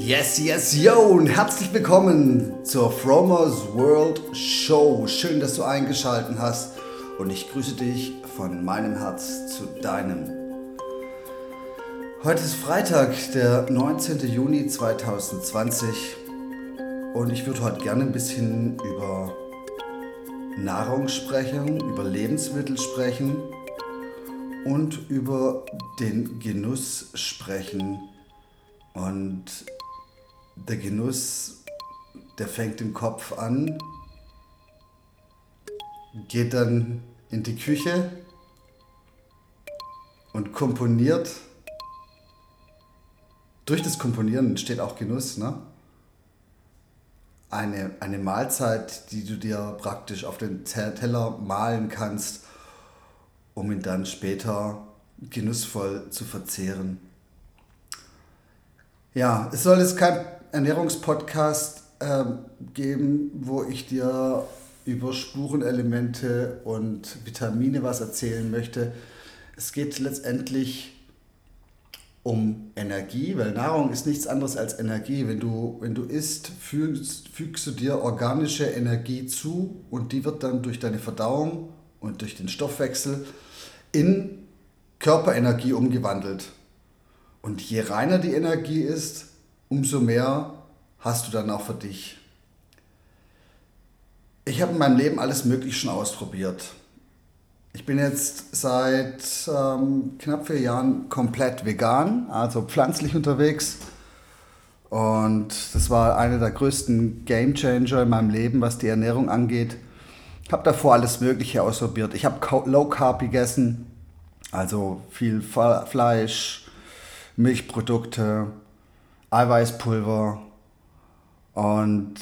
Yes, yes, yo und herzlich willkommen zur Fromers World Show. Schön, dass du eingeschaltet hast und ich grüße dich von meinem Herz zu deinem. Heute ist Freitag, der 19. Juni 2020 und ich würde heute gerne ein bisschen über Nahrung sprechen, über Lebensmittel sprechen und über den Genuss sprechen. Und der Genuss, der fängt im Kopf an, geht dann in die Küche und komponiert. Durch das Komponieren entsteht auch Genuss, ne? Eine, eine Mahlzeit, die du dir praktisch auf den Teller malen kannst, um ihn dann später genussvoll zu verzehren. Ja, es soll jetzt kein Ernährungspodcast äh, geben, wo ich dir über Spurenelemente und Vitamine was erzählen möchte. Es geht letztendlich um Energie, weil Nahrung ist nichts anderes als Energie. Wenn du, wenn du isst, fügst, fügst du dir organische Energie zu und die wird dann durch deine Verdauung und durch den Stoffwechsel in Körperenergie umgewandelt. Und je reiner die Energie ist, umso mehr hast du dann auch für dich. Ich habe in meinem Leben alles Mögliche schon ausprobiert. Ich bin jetzt seit ähm, knapp vier Jahren komplett vegan, also pflanzlich unterwegs. Und das war einer der größten Game Changer in meinem Leben, was die Ernährung angeht. Ich habe davor alles Mögliche ausprobiert. Ich habe Low Carb gegessen, also viel Fleisch, Milchprodukte, Eiweißpulver und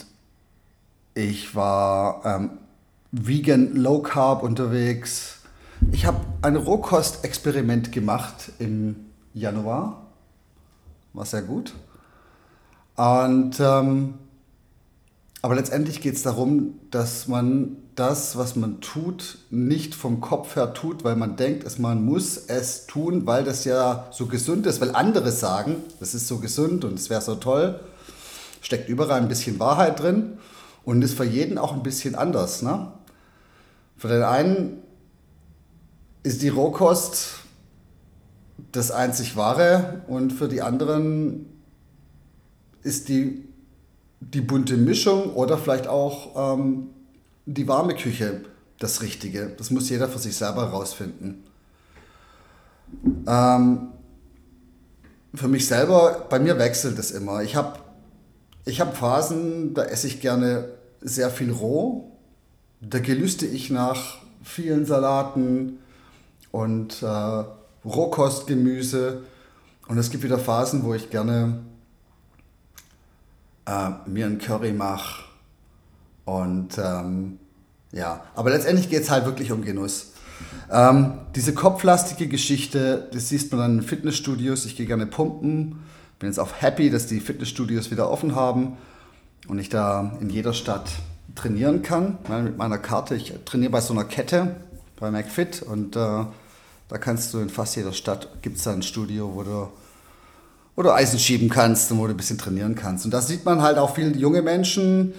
ich war ähm, vegan Low Carb unterwegs. Ich habe ein Rohkostexperiment gemacht im Januar. War sehr gut. Und, ähm, aber letztendlich geht es darum, dass man das, was man tut, nicht vom Kopf her tut, weil man denkt, es, man muss es tun, weil das ja so gesund ist, weil andere sagen, das ist so gesund und es wäre so toll. Steckt überall ein bisschen Wahrheit drin und ist für jeden auch ein bisschen anders. Ne? Für den einen ist die Rohkost das einzig Wahre und für die anderen ist die, die bunte Mischung oder vielleicht auch ähm, die warme Küche das Richtige. Das muss jeder für sich selber herausfinden. Ähm, für mich selber, bei mir wechselt es immer. Ich habe ich hab Phasen, da esse ich gerne sehr viel roh. Da gelüste ich nach vielen Salaten und äh, Rohkostgemüse. Und es gibt wieder Phasen, wo ich gerne äh, mir einen Curry mache und ähm, ja, aber letztendlich geht es halt wirklich um Genuss. Ähm, diese kopflastige Geschichte, das siehst man dann in Fitnessstudios. Ich gehe gerne pumpen. Bin jetzt auch happy, dass die Fitnessstudios wieder offen haben und ich da in jeder Stadt trainieren kann. Mit meiner Karte. Ich trainiere bei so einer Kette, bei McFit und äh, da kannst du in fast jeder Stadt, gibt es da ein Studio, wo du, wo du Eisen schieben kannst und wo du ein bisschen trainieren kannst. Und da sieht man halt auch viele junge Menschen,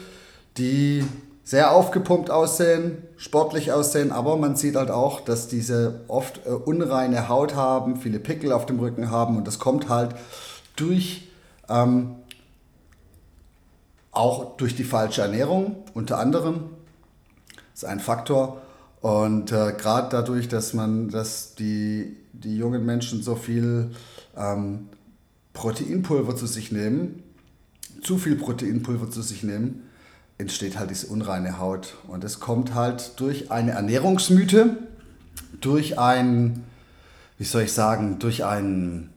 die sehr aufgepumpt aussehen, sportlich aussehen, aber man sieht halt auch, dass diese oft äh, unreine Haut haben, viele Pickel auf dem Rücken haben und das kommt halt durch ähm, auch durch die falsche Ernährung unter anderem. Ist ein Faktor. Und äh, gerade dadurch, dass man, dass die, die jungen Menschen so viel ähm, Proteinpulver zu sich nehmen, zu viel Proteinpulver zu sich nehmen, entsteht halt diese unreine Haut. Und es kommt halt durch eine Ernährungsmythe, durch ein, wie soll ich sagen, durch ein,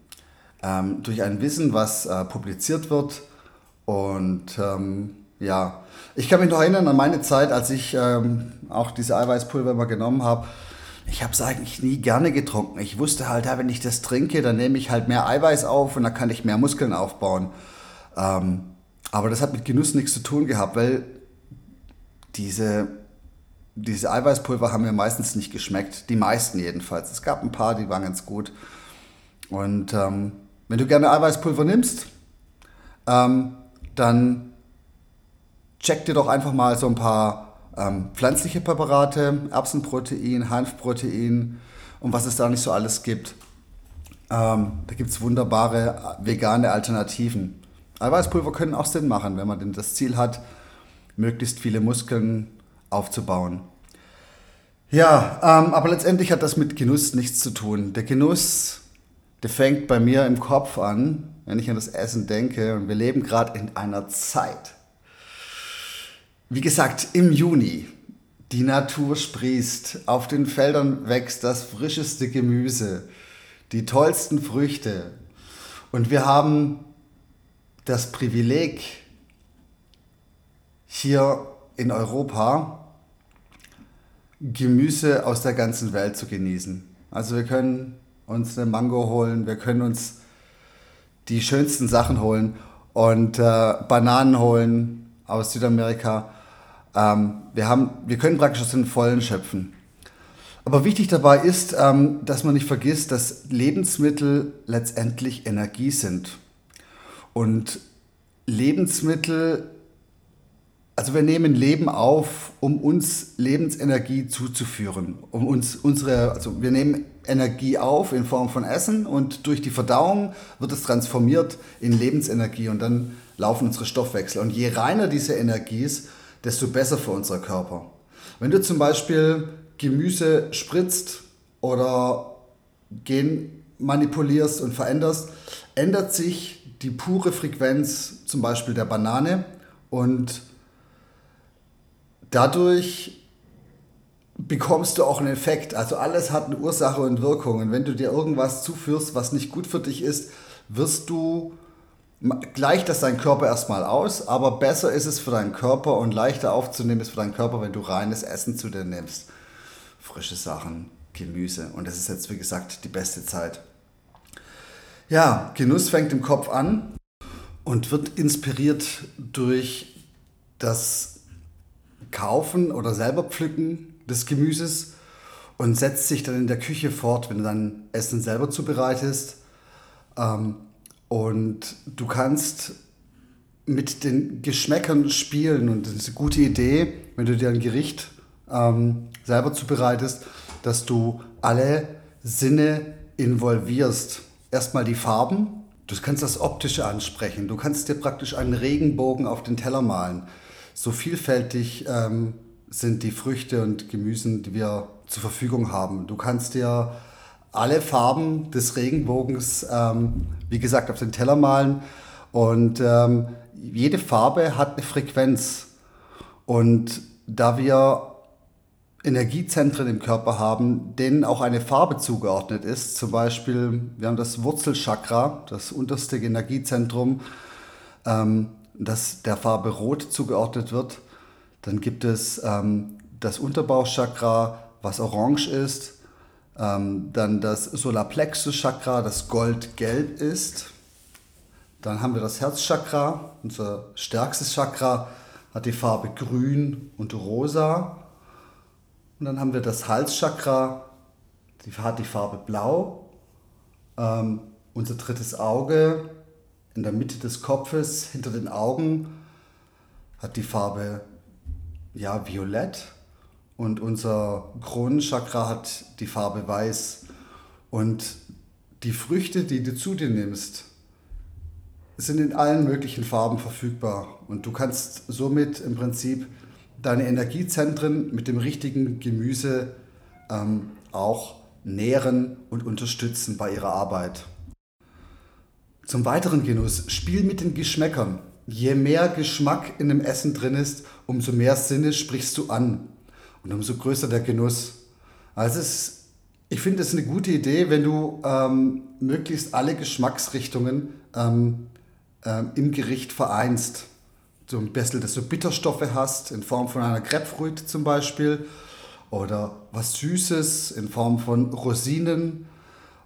ähm, durch ein Wissen, was äh, publiziert wird. Und ähm, ja, ich kann mich noch erinnern an meine Zeit, als ich ähm, auch diese Eiweißpulver mal genommen habe. Ich habe es eigentlich nie gerne getrunken. Ich wusste halt, ja, wenn ich das trinke, dann nehme ich halt mehr Eiweiß auf und dann kann ich mehr Muskeln aufbauen. Ähm, aber das hat mit Genuss nichts zu tun gehabt, weil diese, diese Eiweißpulver haben mir meistens nicht geschmeckt. Die meisten jedenfalls. Es gab ein paar, die waren ganz gut. Und ähm, wenn du gerne Eiweißpulver nimmst, ähm, dann check dir doch einfach mal so ein paar ähm, pflanzliche Präparate, Erbsenprotein, Hanfprotein und was es da nicht so alles gibt. Ähm, da gibt es wunderbare vegane Alternativen. Eiweißpulver können auch Sinn machen, wenn man denn das Ziel hat, möglichst viele Muskeln aufzubauen. Ja, ähm, aber letztendlich hat das mit Genuss nichts zu tun. Der Genuss, der fängt bei mir im Kopf an, wenn ich an das Essen denke. Und wir leben gerade in einer Zeit. Wie gesagt, im Juni. Die Natur sprießt, auf den Feldern wächst das frischeste Gemüse die tollsten Früchte. Und wir haben das Privileg, hier in Europa Gemüse aus der ganzen Welt zu genießen. Also wir können uns eine Mango holen, wir können uns die schönsten Sachen holen und äh, Bananen holen aus Südamerika. Ähm, wir, haben, wir können praktisch aus den Vollen schöpfen. Aber wichtig dabei ist, ähm, dass man nicht vergisst, dass Lebensmittel letztendlich Energie sind. Und Lebensmittel, also wir nehmen Leben auf, um uns Lebensenergie zuzuführen. Um uns unsere, also wir nehmen Energie auf in Form von Essen und durch die Verdauung wird es transformiert in Lebensenergie und dann laufen unsere Stoffwechsel. Und je reiner diese Energie ist, desto besser für unser Körper. Wenn du zum Beispiel Gemüse spritzt oder Gen manipulierst und veränderst, ändert sich die pure Frequenz zum Beispiel der Banane und dadurch bekommst du auch einen Effekt. Also alles hat eine Ursache und Wirkung. Und wenn du dir irgendwas zuführst, was nicht gut für dich ist, wirst du gleicht das dein Körper erstmal aus, aber besser ist es für deinen Körper und leichter aufzunehmen ist für deinen Körper, wenn du reines Essen zu dir nimmst frische Sachen, Gemüse. Und das ist jetzt, wie gesagt, die beste Zeit. Ja, Genuss fängt im Kopf an und wird inspiriert durch das Kaufen oder selber Pflücken des Gemüses und setzt sich dann in der Küche fort, wenn du dann Essen selber zubereitest. Ähm, und du kannst mit den Geschmäckern spielen und das ist eine gute Idee, wenn du dir ein Gericht ähm, selber zubereitest, dass du alle Sinne involvierst. Erstmal die Farben. Du kannst das Optische ansprechen. Du kannst dir praktisch einen Regenbogen auf den Teller malen. So vielfältig ähm, sind die Früchte und Gemüsen, die wir zur Verfügung haben. Du kannst dir alle Farben des Regenbogens, ähm, wie gesagt, auf den Teller malen. Und ähm, jede Farbe hat eine Frequenz. Und da wir Energiezentren im Körper haben, denen auch eine Farbe zugeordnet ist. Zum Beispiel, wir haben das Wurzelchakra, das unterste Energiezentrum, ähm, das der Farbe Rot zugeordnet wird. Dann gibt es ähm, das Unterbauchchakra, was orange ist. Ähm, dann das Solarplexus-Chakra, das goldgelb ist. Dann haben wir das Herzchakra, unser stärkstes Chakra, hat die Farbe grün und rosa. Und dann haben wir das Halschakra, die hat die Farbe blau. Ähm, unser drittes Auge in der Mitte des Kopfes, hinter den Augen, hat die Farbe ja, violett. Und unser Kronenchakra hat die Farbe weiß. Und die Früchte, die du zu dir nimmst, sind in allen möglichen Farben verfügbar. Und du kannst somit im Prinzip deine Energiezentren mit dem richtigen Gemüse ähm, auch nähren und unterstützen bei ihrer Arbeit. Zum weiteren Genuss, spiel mit den Geschmäckern. Je mehr Geschmack in dem Essen drin ist, umso mehr Sinne sprichst du an und umso größer der Genuss. Also ist, ich finde es eine gute Idee, wenn du ähm, möglichst alle Geschmacksrichtungen ähm, äh, im Gericht vereinst so ein bisschen, dass du Bitterstoffe hast, in Form von einer Grapefruit zum Beispiel, oder was Süßes in Form von Rosinen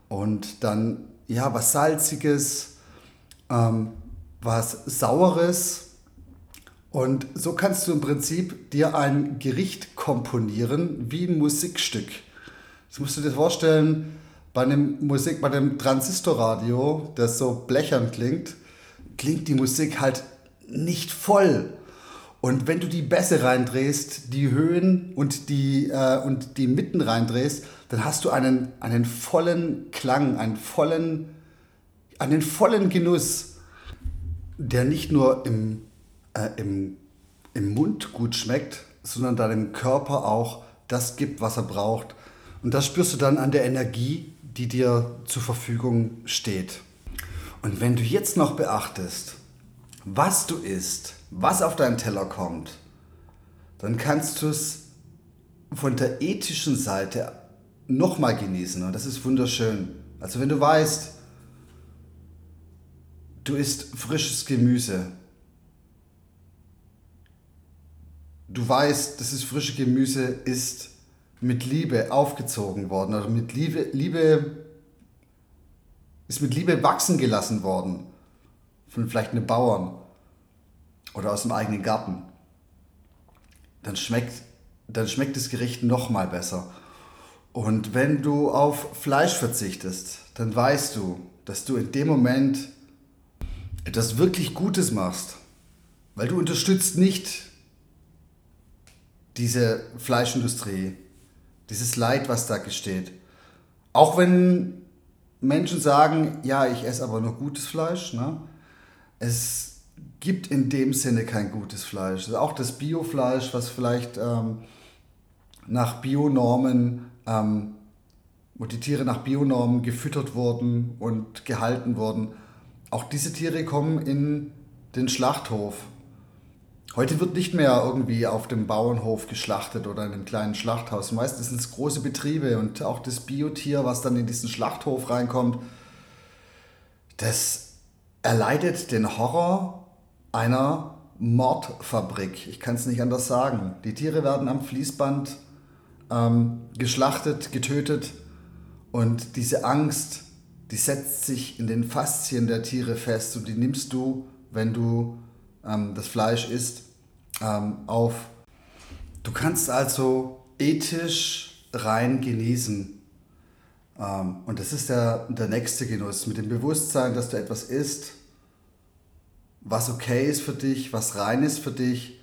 und dann ja was Salziges, ähm, was Saures. Und so kannst du im Prinzip dir ein Gericht komponieren wie ein Musikstück. Das musst du dir vorstellen, bei einem Musik, bei einem Transistorradio, das so blechern klingt, klingt die Musik halt nicht voll. Und wenn du die Bässe reindrehst, die Höhen und die, äh, und die Mitten reindrehst, dann hast du einen, einen vollen Klang, einen vollen, einen vollen Genuss, der nicht nur im, äh, im, im Mund gut schmeckt, sondern deinem Körper auch das gibt, was er braucht. Und das spürst du dann an der Energie, die dir zur Verfügung steht. Und wenn du jetzt noch beachtest, was du isst, was auf deinen Teller kommt, dann kannst du es von der ethischen Seite nochmal genießen. Und das ist wunderschön. Also wenn du weißt, du isst frisches Gemüse, du weißt, das frische Gemüse ist mit Liebe aufgezogen worden oder mit Liebe, Liebe ist mit Liebe wachsen gelassen worden von vielleicht einem Bauern oder aus dem eigenen Garten, dann schmeckt, dann schmeckt das Gericht noch mal besser. Und wenn du auf Fleisch verzichtest, dann weißt du, dass du in dem Moment etwas wirklich Gutes machst, weil du unterstützt nicht diese Fleischindustrie, dieses Leid, was da gesteht. Auch wenn Menschen sagen, ja, ich esse aber nur gutes Fleisch, ne? es gibt in dem Sinne kein gutes Fleisch. Also auch das Biofleisch, was vielleicht ähm, nach Bionormen, ähm, wo die Tiere nach Bionormen gefüttert wurden und gehalten wurden, auch diese Tiere kommen in den Schlachthof Heute wird nicht mehr irgendwie auf dem Bauernhof geschlachtet oder in einem kleinen Schlachthaus. Meistens sind es große Betriebe und auch das Biotier, was dann in diesen Schlachthof reinkommt, das erleidet den Horror einer Mordfabrik. Ich kann es nicht anders sagen. Die Tiere werden am Fließband ähm, geschlachtet, getötet und diese Angst, die setzt sich in den Faszien der Tiere fest und die nimmst du, wenn du ähm, das Fleisch isst, ähm, auf. Du kannst also ethisch rein genießen. Ähm, und das ist der, der nächste Genuss, mit dem Bewusstsein, dass du etwas isst, was okay ist für dich, was rein ist für dich.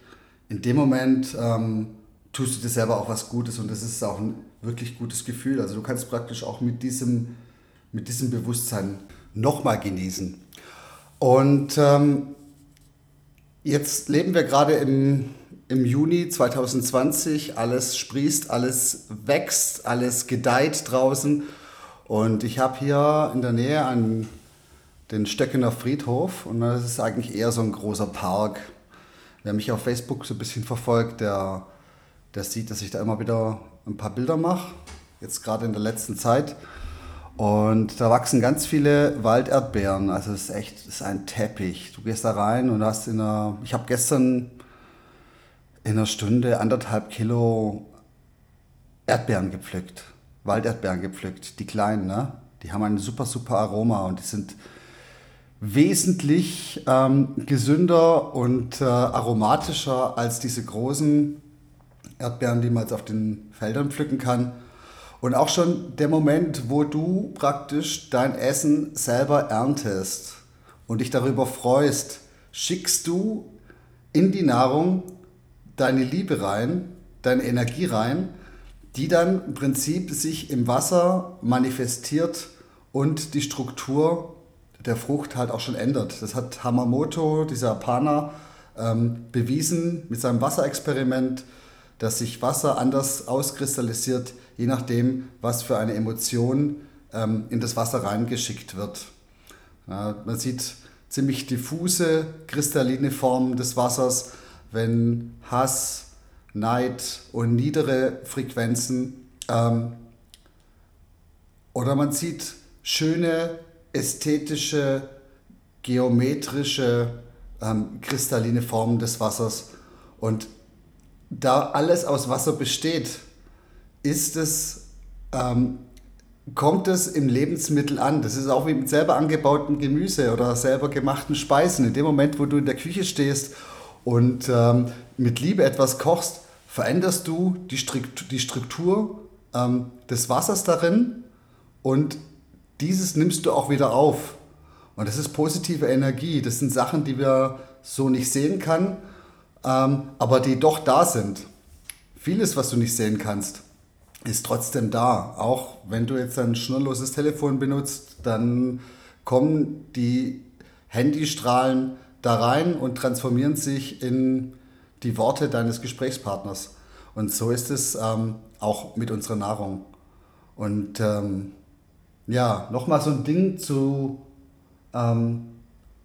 In dem Moment ähm, tust du dir selber auch was Gutes und das ist auch ein wirklich gutes Gefühl. Also du kannst praktisch auch mit diesem, mit diesem Bewusstsein nochmal genießen. Und ähm, Jetzt leben wir gerade im, im Juni 2020. Alles sprießt, alles wächst, alles gedeiht draußen. Und ich habe hier in der Nähe einen, den Stöckener Friedhof und das ist eigentlich eher so ein großer Park. Wer mich auf Facebook so ein bisschen verfolgt, der, der sieht, dass ich da immer wieder ein paar Bilder mache. Jetzt gerade in der letzten Zeit. Und da wachsen ganz viele Walderdbeeren. Also es ist echt, es ist ein Teppich. Du gehst da rein und hast in einer, ich habe gestern in einer Stunde anderthalb Kilo Erdbeeren gepflückt. Walderdbeeren gepflückt. Die kleinen, ne? Die haben ein super, super Aroma und die sind wesentlich ähm, gesünder und äh, aromatischer als diese großen Erdbeeren, die man jetzt auf den Feldern pflücken kann. Und auch schon der Moment, wo du praktisch dein Essen selber erntest und dich darüber freust, schickst du in die Nahrung deine Liebe rein, deine Energie rein, die dann im Prinzip sich im Wasser manifestiert und die Struktur der Frucht halt auch schon ändert. Das hat Hamamoto, dieser Japaner, ähm, bewiesen mit seinem Wasserexperiment, dass sich Wasser anders auskristallisiert, je nachdem, was für eine Emotion ähm, in das Wasser reingeschickt wird. Ja, man sieht ziemlich diffuse, kristalline Formen des Wassers, wenn Hass, Neid und niedere Frequenzen ähm, oder man sieht schöne, ästhetische, geometrische, ähm, kristalline Formen des Wassers. Und da alles aus Wasser besteht, ist es, ähm, kommt es im Lebensmittel an. Das ist auch wie mit selber angebautem Gemüse oder selber gemachten Speisen. In dem Moment, wo du in der Küche stehst und ähm, mit Liebe etwas kochst, veränderst du die Struktur, die Struktur ähm, des Wassers darin und dieses nimmst du auch wieder auf. Und das ist positive Energie. Das sind Sachen, die wir so nicht sehen können, ähm, aber die doch da sind. Vieles, was du nicht sehen kannst, ist trotzdem da. Auch wenn du jetzt ein schnurloses Telefon benutzt, dann kommen die Handystrahlen da rein und transformieren sich in die Worte deines Gesprächspartners. Und so ist es ähm, auch mit unserer Nahrung. Und ähm, ja, nochmal so ein Ding zu, ähm,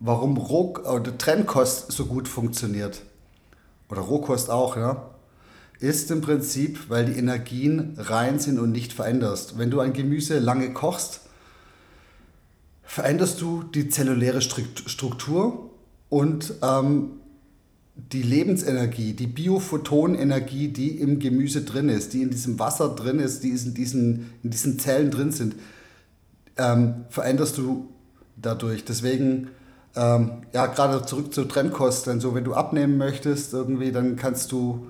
warum Roh oder Trennkost so gut funktioniert. Oder Rohkost auch, ja. Ist im Prinzip, weil die Energien rein sind und nicht veränderst. Wenn du ein Gemüse lange kochst, veränderst du die zelluläre Struktur und ähm, die Lebensenergie, die Biophotonenergie, die im Gemüse drin ist, die in diesem Wasser drin ist, die in diesen, in diesen Zellen drin sind, ähm, veränderst du dadurch. Deswegen, ähm, ja, gerade zurück zur Trennkost, denn so, wenn du abnehmen möchtest, irgendwie, dann kannst du,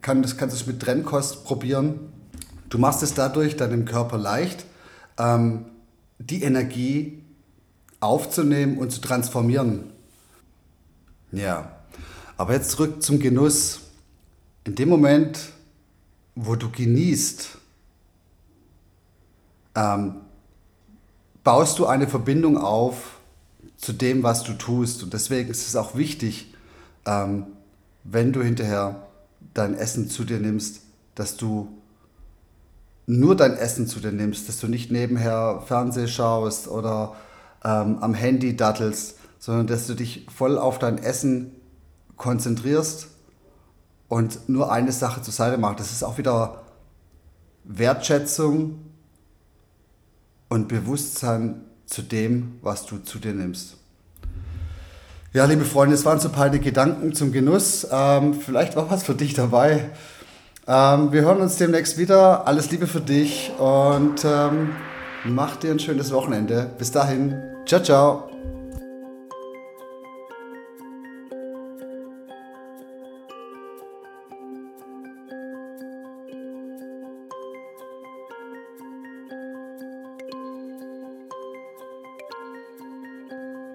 kann, das, kannst du es mit Trennkost probieren. Du machst es dadurch deinem Körper leicht, ähm, die Energie aufzunehmen und zu transformieren. Ja, aber jetzt zurück zum Genuss. In dem Moment, wo du genießt, ähm, baust du eine Verbindung auf zu dem, was du tust. Und deswegen ist es auch wichtig, ähm, wenn du hinterher dein Essen zu dir nimmst, dass du nur dein Essen zu dir nimmst, dass du nicht nebenher Fernseh schaust oder ähm, am Handy dattelst, sondern dass du dich voll auf dein Essen konzentrierst und nur eine Sache zur Seite machst. Das ist auch wieder Wertschätzung und Bewusstsein zu dem, was du zu dir nimmst. Ja, liebe Freunde, es waren so ein paar Gedanken zum Genuss. Ähm, vielleicht war was für dich dabei. Ähm, wir hören uns demnächst wieder. Alles Liebe für dich und ähm, mach dir ein schönes Wochenende. Bis dahin. Ciao, ciao.